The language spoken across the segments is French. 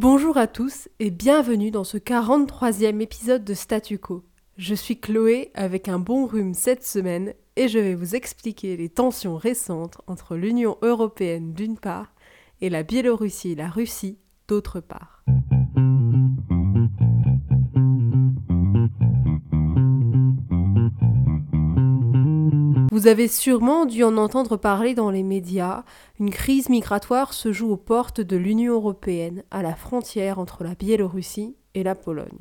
Bonjour à tous et bienvenue dans ce 43e épisode de Statu Quo. Je suis Chloé avec un bon rhume cette semaine et je vais vous expliquer les tensions récentes entre l'Union européenne d'une part et la Biélorussie et la Russie d'autre part. Vous avez sûrement dû en entendre parler dans les médias, une crise migratoire se joue aux portes de l'Union européenne, à la frontière entre la Biélorussie et la Pologne.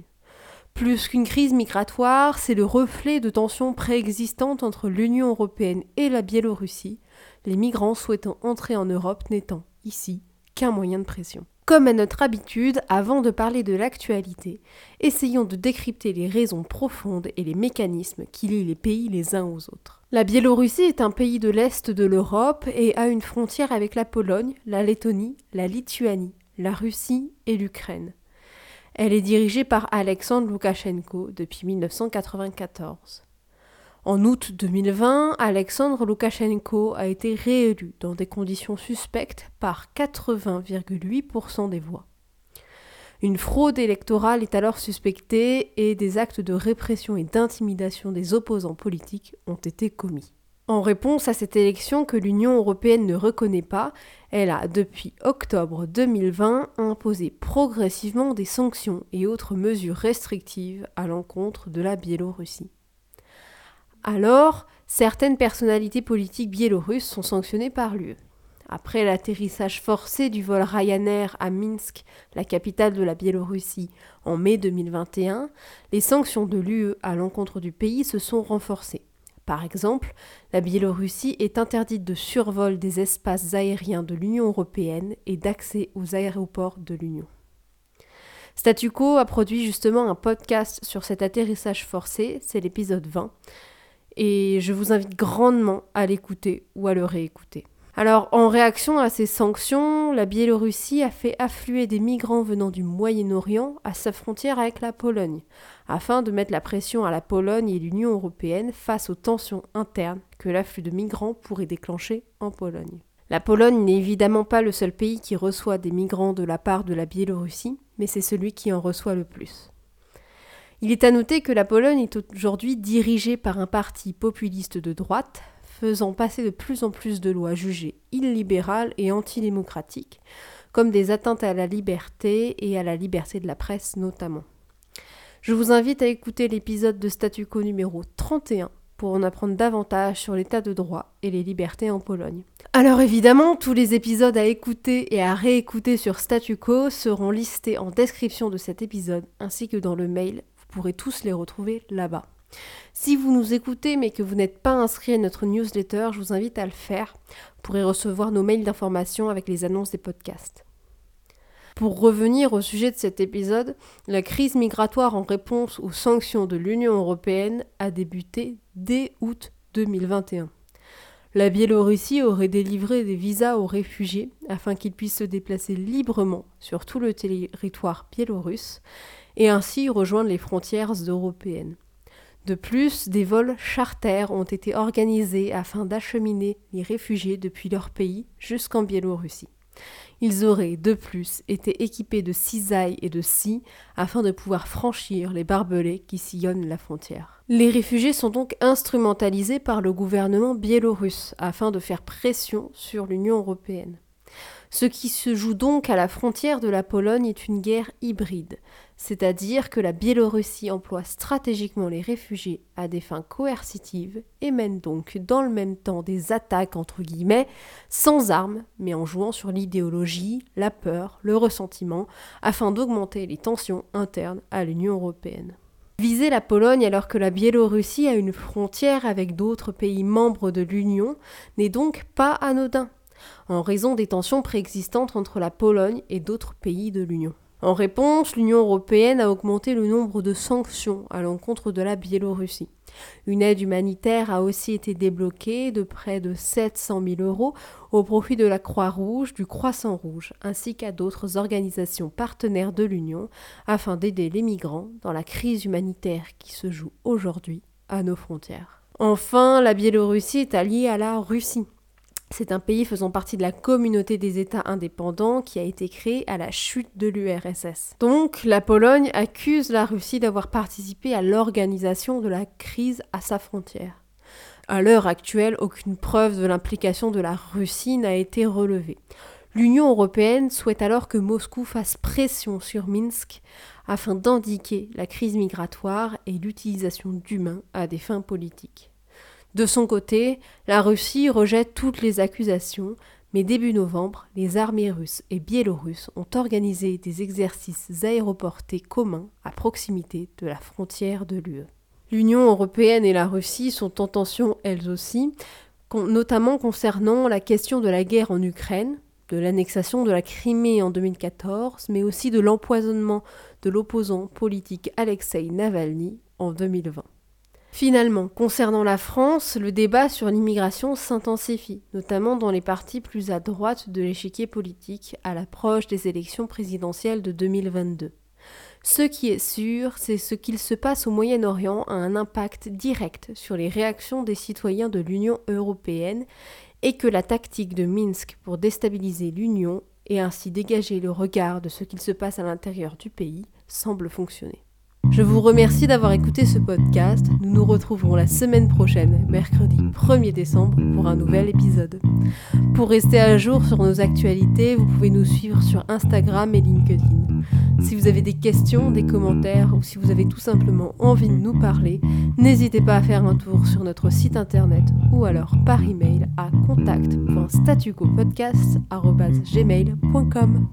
Plus qu'une crise migratoire, c'est le reflet de tensions préexistantes entre l'Union européenne et la Biélorussie, les migrants souhaitant entrer en Europe n'étant ici qu'un moyen de pression. Comme à notre habitude, avant de parler de l'actualité, essayons de décrypter les raisons profondes et les mécanismes qui lient les pays les uns aux autres. La Biélorussie est un pays de l'Est de l'Europe et a une frontière avec la Pologne, la Lettonie, la Lituanie, la Russie et l'Ukraine. Elle est dirigée par Alexandre Loukachenko depuis 1994. En août 2020, Alexandre Loukachenko a été réélu dans des conditions suspectes par 80,8% des voix. Une fraude électorale est alors suspectée et des actes de répression et d'intimidation des opposants politiques ont été commis. En réponse à cette élection que l'Union européenne ne reconnaît pas, elle a, depuis octobre 2020, imposé progressivement des sanctions et autres mesures restrictives à l'encontre de la Biélorussie. Alors, certaines personnalités politiques biélorusses sont sanctionnées par l'UE. Après l'atterrissage forcé du vol Ryanair à Minsk, la capitale de la Biélorussie, en mai 2021, les sanctions de l'UE à l'encontre du pays se sont renforcées. Par exemple, la Biélorussie est interdite de survol des espaces aériens de l'Union européenne et d'accès aux aéroports de l'Union. Statu Quo a produit justement un podcast sur cet atterrissage forcé, c'est l'épisode 20 et je vous invite grandement à l'écouter ou à le réécouter. Alors, en réaction à ces sanctions, la Biélorussie a fait affluer des migrants venant du Moyen-Orient à sa frontière avec la Pologne, afin de mettre la pression à la Pologne et l'Union européenne face aux tensions internes que l'afflux de migrants pourrait déclencher en Pologne. La Pologne n'est évidemment pas le seul pays qui reçoit des migrants de la part de la Biélorussie, mais c'est celui qui en reçoit le plus. Il est à noter que la Pologne est aujourd'hui dirigée par un parti populiste de droite, faisant passer de plus en plus de lois jugées illibérales et antidémocratiques, comme des atteintes à la liberté et à la liberté de la presse notamment. Je vous invite à écouter l'épisode de Statu quo numéro 31 pour en apprendre davantage sur l'état de droit et les libertés en Pologne. Alors évidemment, tous les épisodes à écouter et à réécouter sur Statu quo seront listés en description de cet épisode ainsi que dans le mail pourrez tous les retrouver là-bas. Si vous nous écoutez mais que vous n'êtes pas inscrit à notre newsletter, je vous invite à le faire. Vous pourrez recevoir nos mails d'information avec les annonces des podcasts. Pour revenir au sujet de cet épisode, la crise migratoire en réponse aux sanctions de l'Union européenne a débuté dès août 2021. La Biélorussie aurait délivré des visas aux réfugiés afin qu'ils puissent se déplacer librement sur tout le territoire biélorusse et ainsi rejoindre les frontières européennes. De plus, des vols charters ont été organisés afin d'acheminer les réfugiés depuis leur pays jusqu'en Biélorussie. Ils auraient de plus été équipés de cisailles et de scies afin de pouvoir franchir les barbelés qui sillonnent la frontière. Les réfugiés sont donc instrumentalisés par le gouvernement biélorusse afin de faire pression sur l'Union européenne. Ce qui se joue donc à la frontière de la Pologne est une guerre hybride, c'est-à-dire que la Biélorussie emploie stratégiquement les réfugiés à des fins coercitives et mène donc dans le même temps des attaques entre guillemets sans armes, mais en jouant sur l'idéologie, la peur, le ressentiment, afin d'augmenter les tensions internes à l'Union européenne. Viser la Pologne alors que la Biélorussie a une frontière avec d'autres pays membres de l'Union n'est donc pas anodin en raison des tensions préexistantes entre la Pologne et d'autres pays de l'Union. En réponse, l'Union européenne a augmenté le nombre de sanctions à l'encontre de la Biélorussie. Une aide humanitaire a aussi été débloquée de près de 700 000 euros au profit de la Croix-Rouge, du Croissant-Rouge, ainsi qu'à d'autres organisations partenaires de l'Union, afin d'aider les migrants dans la crise humanitaire qui se joue aujourd'hui à nos frontières. Enfin, la Biélorussie est alliée à la Russie. C'est un pays faisant partie de la communauté des États indépendants qui a été créé à la chute de l'URSS. Donc la Pologne accuse la Russie d'avoir participé à l'organisation de la crise à sa frontière. À l'heure actuelle, aucune preuve de l'implication de la Russie n'a été relevée. L'Union européenne souhaite alors que Moscou fasse pression sur Minsk afin d'indiquer la crise migratoire et l'utilisation d'humains à des fins politiques. De son côté, la Russie rejette toutes les accusations, mais début novembre, les armées russes et biélorusses ont organisé des exercices aéroportés communs à proximité de la frontière de l'UE. L'Union européenne et la Russie sont en tension elles aussi, notamment concernant la question de la guerre en Ukraine, de l'annexation de la Crimée en 2014, mais aussi de l'empoisonnement de l'opposant politique Alexei Navalny en 2020. Finalement, concernant la France, le débat sur l'immigration s'intensifie, notamment dans les partis plus à droite de l'échiquier politique à l'approche des élections présidentielles de 2022. Ce qui est sûr, c'est ce qu'il se passe au Moyen-Orient a un impact direct sur les réactions des citoyens de l'Union européenne et que la tactique de Minsk pour déstabiliser l'Union et ainsi dégager le regard de ce qu'il se passe à l'intérieur du pays semble fonctionner. Je vous remercie d'avoir écouté ce podcast. Nous nous retrouverons la semaine prochaine, mercredi 1er décembre, pour un nouvel épisode. Pour rester à jour sur nos actualités, vous pouvez nous suivre sur Instagram et LinkedIn. Si vous avez des questions, des commentaires ou si vous avez tout simplement envie de nous parler, n'hésitez pas à faire un tour sur notre site internet ou alors par email à contact.statucopodcast.gmail.com.